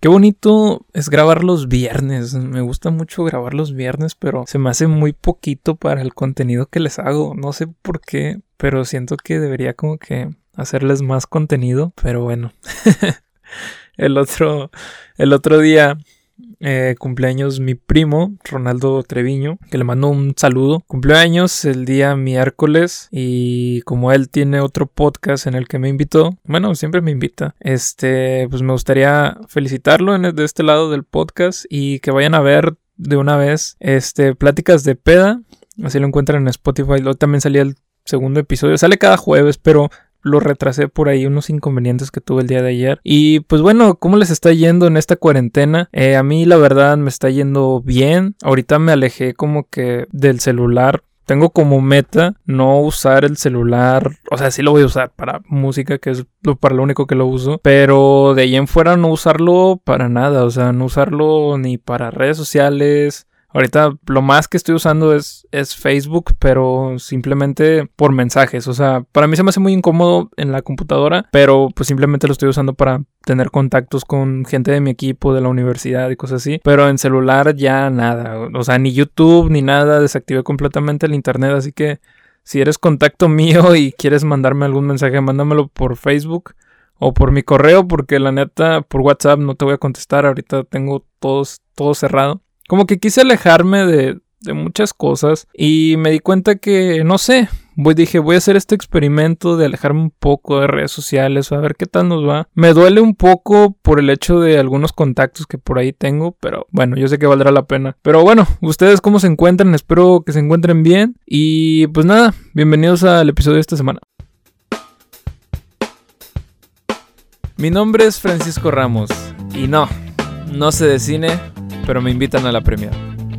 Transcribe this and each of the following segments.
Qué bonito es grabar los viernes. Me gusta mucho grabar los viernes, pero se me hace muy poquito para el contenido que les hago. No sé por qué, pero siento que debería como que hacerles más contenido, pero bueno. el otro el otro día eh, cumpleaños mi primo, Ronaldo Treviño, que le mando un saludo. Cumpleaños el día miércoles y como él tiene otro podcast en el que me invitó, bueno, siempre me invita, este, pues me gustaría felicitarlo en de este lado del podcast y que vayan a ver de una vez, este, pláticas de peda, así lo encuentran en Spotify, luego también salía el segundo episodio, sale cada jueves, pero lo retrasé por ahí unos inconvenientes que tuve el día de ayer. Y pues bueno, ¿cómo les está yendo en esta cuarentena? Eh, a mí la verdad me está yendo bien. Ahorita me alejé como que del celular tengo como meta no usar el celular, o sea, sí lo voy a usar para música, que es para lo único que lo uso, pero de ahí en fuera no usarlo para nada, o sea, no usarlo ni para redes sociales, Ahorita lo más que estoy usando es, Facebook, pero simplemente por mensajes. O sea, para mí se me hace muy incómodo en la computadora, pero pues simplemente lo estoy usando para tener contactos con gente de mi equipo, de la universidad y cosas así. Pero en celular ya nada. O sea, ni YouTube ni nada. Desactivé completamente el internet, así que si eres contacto mío y quieres mandarme algún mensaje, mándamelo por Facebook o por mi correo, porque la neta por WhatsApp no te voy a contestar. Ahorita tengo todos, todo cerrado. Como que quise alejarme de, de muchas cosas y me di cuenta que, no sé, dije, voy a hacer este experimento de alejarme un poco de redes sociales, a ver qué tal nos va. Me duele un poco por el hecho de algunos contactos que por ahí tengo, pero bueno, yo sé que valdrá la pena. Pero bueno, ustedes cómo se encuentran, espero que se encuentren bien y pues nada, bienvenidos al episodio de esta semana. Mi nombre es Francisco Ramos y no, no sé de cine pero me invitan a la premia.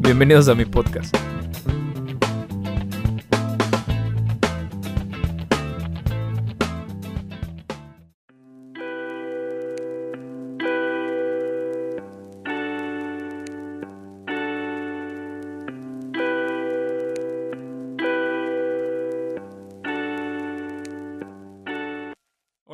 Bienvenidos a mi podcast.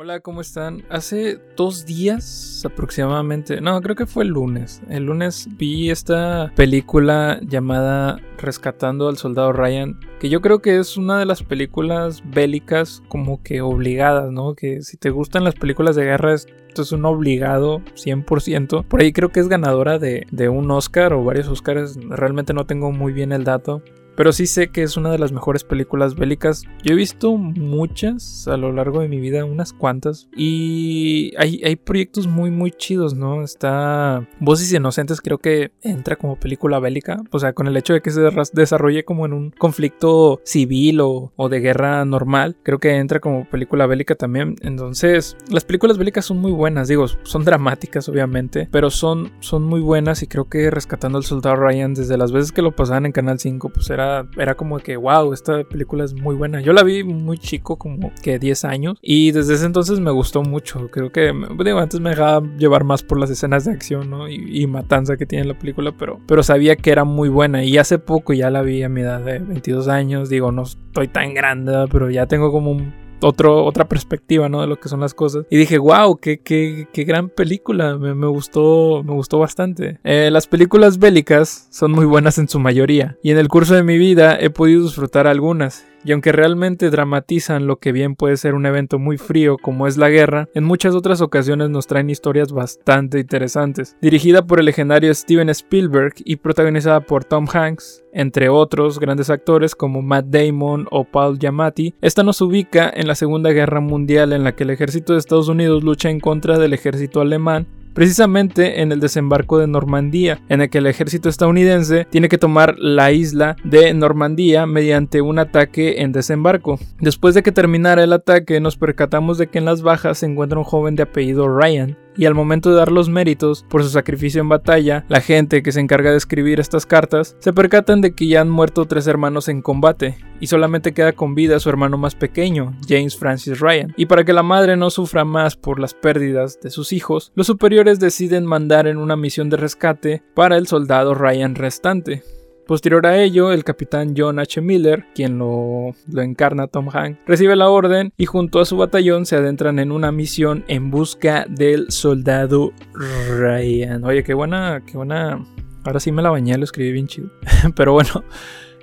Hola, ¿cómo están? Hace dos días aproximadamente, no, creo que fue el lunes. El lunes vi esta película llamada Rescatando al Soldado Ryan, que yo creo que es una de las películas bélicas como que obligadas, ¿no? Que si te gustan las películas de guerra, esto es un obligado 100%. Por ahí creo que es ganadora de, de un Oscar o varios Oscars, realmente no tengo muy bien el dato. Pero sí sé que es una de las mejores películas bélicas. Yo he visto muchas a lo largo de mi vida, unas cuantas. Y hay, hay proyectos muy, muy chidos, ¿no? Está Voces Inocentes, creo que entra como película bélica. O sea, con el hecho de que se desarrolle como en un conflicto civil o, o de guerra normal, creo que entra como película bélica también. Entonces, las películas bélicas son muy buenas, digo, son dramáticas, obviamente, pero son, son muy buenas. Y creo que Rescatando al Soldado Ryan, desde las veces que lo pasaban en Canal 5, pues era era, como que, wow, esta película es muy buena. Yo la vi muy chico, como que 10 años, y desde ese entonces me gustó mucho. Creo que, digo, antes me dejaba llevar más por las escenas de acción, ¿no? Y, matanza que tiene la película, pero, pero sabía que era muy buena. Y hace poco ya la vi a mi edad de 22 años. Digo, no estoy tan grande, pero ya tengo como un otra perspectiva, ¿no? De lo que son las cosas. Y dije, wow, qué, qué, qué gran película. Me, gustó, me gustó bastante. Eh, las películas bélicas son muy buenas en su mayoría. Y en el curso de mi vida he podido disfrutar algunas y aunque realmente dramatizan lo que bien puede ser un evento muy frío como es la guerra, en muchas otras ocasiones nos traen historias bastante interesantes. Dirigida por el legendario Steven Spielberg y protagonizada por Tom Hanks, entre otros grandes actores como Matt Damon o Paul Giamatti, esta nos ubica en la Segunda Guerra Mundial en la que el ejército de Estados Unidos lucha en contra del ejército alemán precisamente en el desembarco de Normandía, en el que el ejército estadounidense tiene que tomar la isla de Normandía mediante un ataque en desembarco. Después de que terminara el ataque, nos percatamos de que en las bajas se encuentra un joven de apellido Ryan, y al momento de dar los méritos por su sacrificio en batalla, la gente que se encarga de escribir estas cartas se percatan de que ya han muerto tres hermanos en combate y solamente queda con vida su hermano más pequeño, James Francis Ryan. Y para que la madre no sufra más por las pérdidas de sus hijos, los superiores deciden mandar en una misión de rescate para el soldado Ryan restante. Posterior a ello, el capitán John H. Miller, quien lo, lo encarna Tom Hanks, recibe la orden y junto a su batallón se adentran en una misión en busca del soldado Ryan. Oye, qué buena, qué buena. Ahora sí me la bañé, lo escribí bien chido. Pero bueno,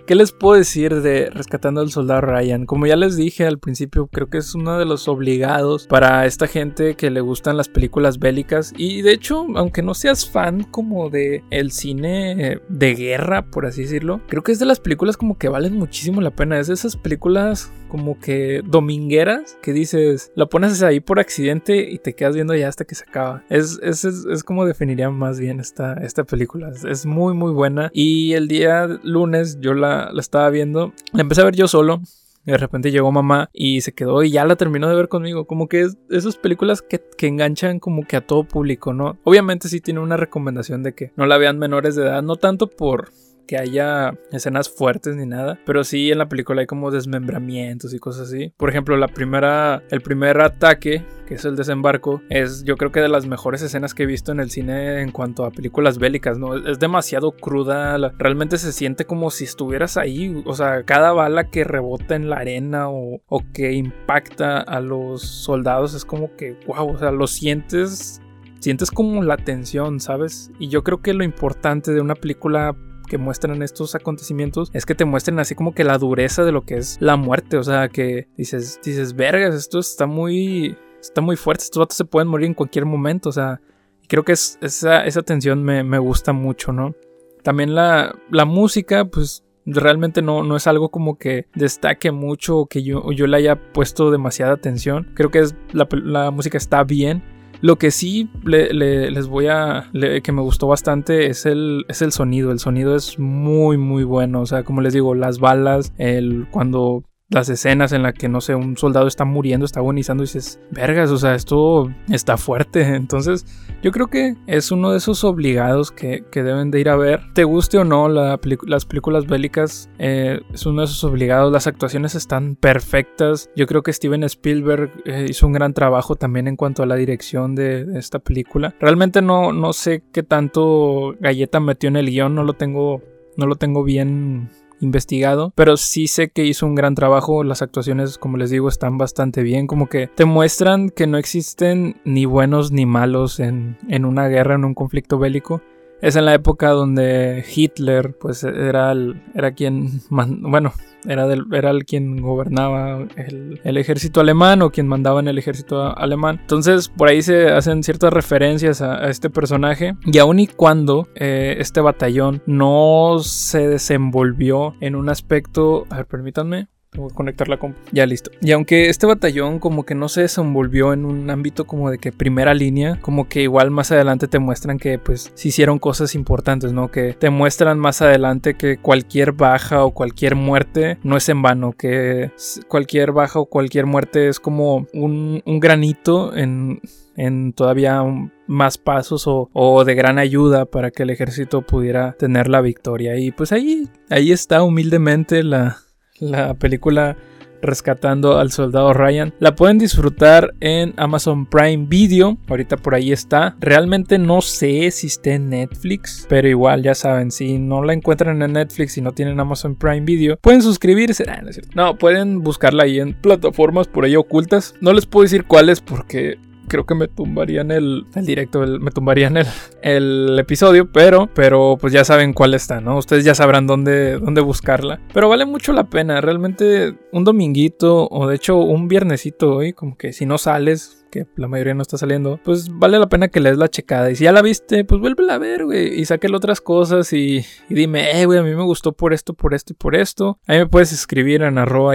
¿Qué les puedo decir de Rescatando al Soldado Ryan? Como ya les dije al principio, creo que es uno de los obligados para esta gente que le gustan las películas bélicas. Y de hecho, aunque no seas fan como de el cine de guerra, por así decirlo, creo que es de las películas como que valen muchísimo la pena. Es de esas películas como que domingueras que dices, la pones ahí por accidente y te quedas viendo ya hasta que se acaba. Es, es, es, como definiría más bien esta, esta película. Es, es muy, muy buena. Y el día lunes yo la la, estaba viendo. La empecé a ver yo solo. de repente llegó mamá y se quedó y ya la terminó de ver conmigo. Como que es esas películas que, que, enganchan como que a todo público, ¿no? Obviamente sí tiene una recomendación de que no la vean menores de edad, no tanto por que haya escenas fuertes ni nada, pero sí en la película hay como desmembramientos y cosas así. Por ejemplo, la primera, el primer ataque, que es el desembarco, es yo creo que de las mejores escenas que he visto en el cine en cuanto a películas bélicas, ¿no? Es demasiado cruda, realmente se siente como si estuvieras ahí, o sea, cada bala que rebota en la arena o, o que impacta a los soldados es como que, wow, o sea, lo sientes sientes como la tensión, ¿sabes? Y yo creo que lo importante de una película que muestran estos acontecimientos es que te muestren así como que la dureza de lo que es la muerte. O sea, que dices, dices, vergas, esto está muy, está muy fuerte. Estos vatos se pueden morir en cualquier momento. O sea, creo que es, esa, esa tensión me, me, gusta mucho, ¿no? También la, la música, pues realmente no, no es algo como que destaque mucho o que yo, yo le haya puesto demasiada atención. Creo que la música está bien. Lo que sí les voy a. que me gustó bastante es el, es el sonido. El sonido es muy, muy bueno. O sea, como les digo, las balas, el, cuando las escenas en las que, no sé, un soldado está muriendo, está agonizando y dices, vergas, o sea, esto está fuerte. Entonces, yo creo que es uno de esos obligados que, deben de ir a ver. Te guste o no las películas bélicas, eh, es uno de esos obligados. Las actuaciones están perfectas. Yo creo que Steven Spielberg eh, hizo un gran trabajo también en cuanto a la dirección de, de esta película. Realmente no, no sé qué tanto galleta metió en el guion, no lo tengo, no lo tengo bien investigado, pero sí sé que hizo un gran trabajo, las actuaciones como les digo están bastante bien, como que te muestran que no existen ni buenos ni malos en, en una guerra, en un conflicto bélico, es en la época donde Hitler, pues era, el, era quien, bueno, era, del, era el quien gobernaba el, ejército alemán o quien mandaba en el ejército alemán. Entonces, por ahí se hacen ciertas referencias a, este personaje. Y aun y cuando eh, este batallón no se desenvolvió en un aspecto, a ver, permítanme. Tengo que conectar la. Ya listo. Y aunque este batallón como que no se desenvolvió en un ámbito como de que primera línea, como que igual más adelante te muestran que pues se hicieron cosas importantes, ¿no? Que te muestran más adelante que cualquier baja o cualquier muerte no es en vano, que cualquier baja o cualquier muerte es como un, granito en, en todavía más pasos o, o, de gran ayuda para que el ejército pudiera tener la victoria. Y pues ahí, ahí está humildemente la, la película Rescatando al Soldado Ryan. La pueden disfrutar en Amazon Prime Video. Ahorita por ahí está. Realmente no sé si está en Netflix. Pero igual, ya saben, si no la encuentran en Netflix y no tienen Amazon Prime Video, pueden suscribirse. Ah, no, es cierto. no, pueden buscarla ahí en plataformas por ahí ocultas. No les puedo decir cuáles porque creo que me tumbarían el, el directo, me tumbarían el, el episodio, pero, pero pues ya saben cuál está, ¿no? Ustedes ya sabrán dónde, dónde buscarla. Pero vale mucho la pena, realmente un dominguito o de hecho un viernesito hoy, como que si no sales, que la mayoría no está saliendo, pues vale la pena que le des la checada. Y si ya la viste, pues vuélvela a ver, güey. Y sáquele otras cosas y, y dime, eh, güey, a mí me gustó por esto, por esto y por esto. Ahí me puedes escribir en arroba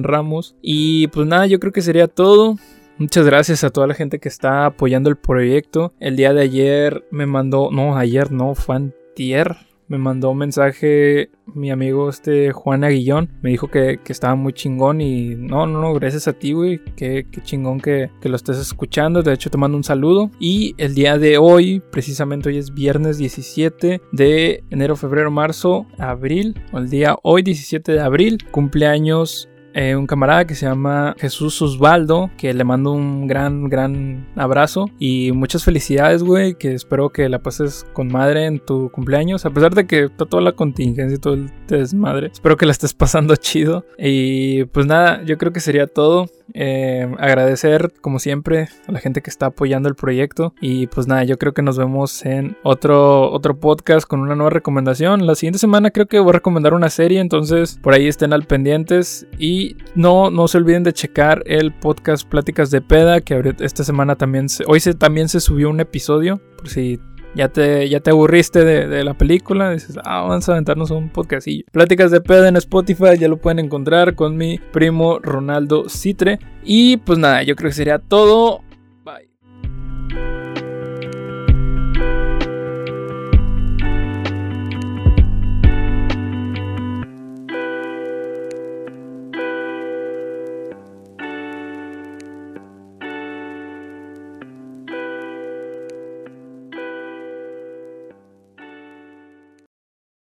Ramos. Y pues nada, yo creo que sería todo. Muchas gracias a toda la gente que está apoyando el proyecto. El día de ayer me mandó, no, ayer no, fue antier. Me mandó un mensaje mi amigo este Juan Aguillón. Me dijo que, estaba muy chingón y no, no, no, gracias a ti, güey. Qué, chingón que, que, lo estés escuchando. De hecho, te mando un saludo. Y el día de hoy, precisamente hoy es viernes 17 de enero, febrero, marzo, abril. El día hoy 17 de abril, cumpleaños eh, un camarada que se llama Jesús Osvaldo, que le mando un gran, gran abrazo y muchas felicidades, güey, que espero que la pases con madre en tu cumpleaños, a pesar de que está toda la contingencia y todo el desmadre. Espero que la estés pasando chido. Y pues nada, yo creo que sería todo. Eh, agradecer, como siempre, a la gente que está apoyando el proyecto. Y pues nada, yo creo que nos vemos en otro, otro podcast con una nueva recomendación. La siguiente semana creo que voy a recomendar una serie, entonces por ahí estén al pendientes. Y no, no se olviden de checar el podcast Pláticas de Peda, que esta semana también, hoy se, también se subió un episodio, por si ya te, ya te aburriste de, la película, dices, ah, vamos a aventarnos un podcastillo. Pláticas de pedo en Spotify, ya lo pueden encontrar con mi primo Ronaldo Citre. Y pues nada, yo creo que sería todo.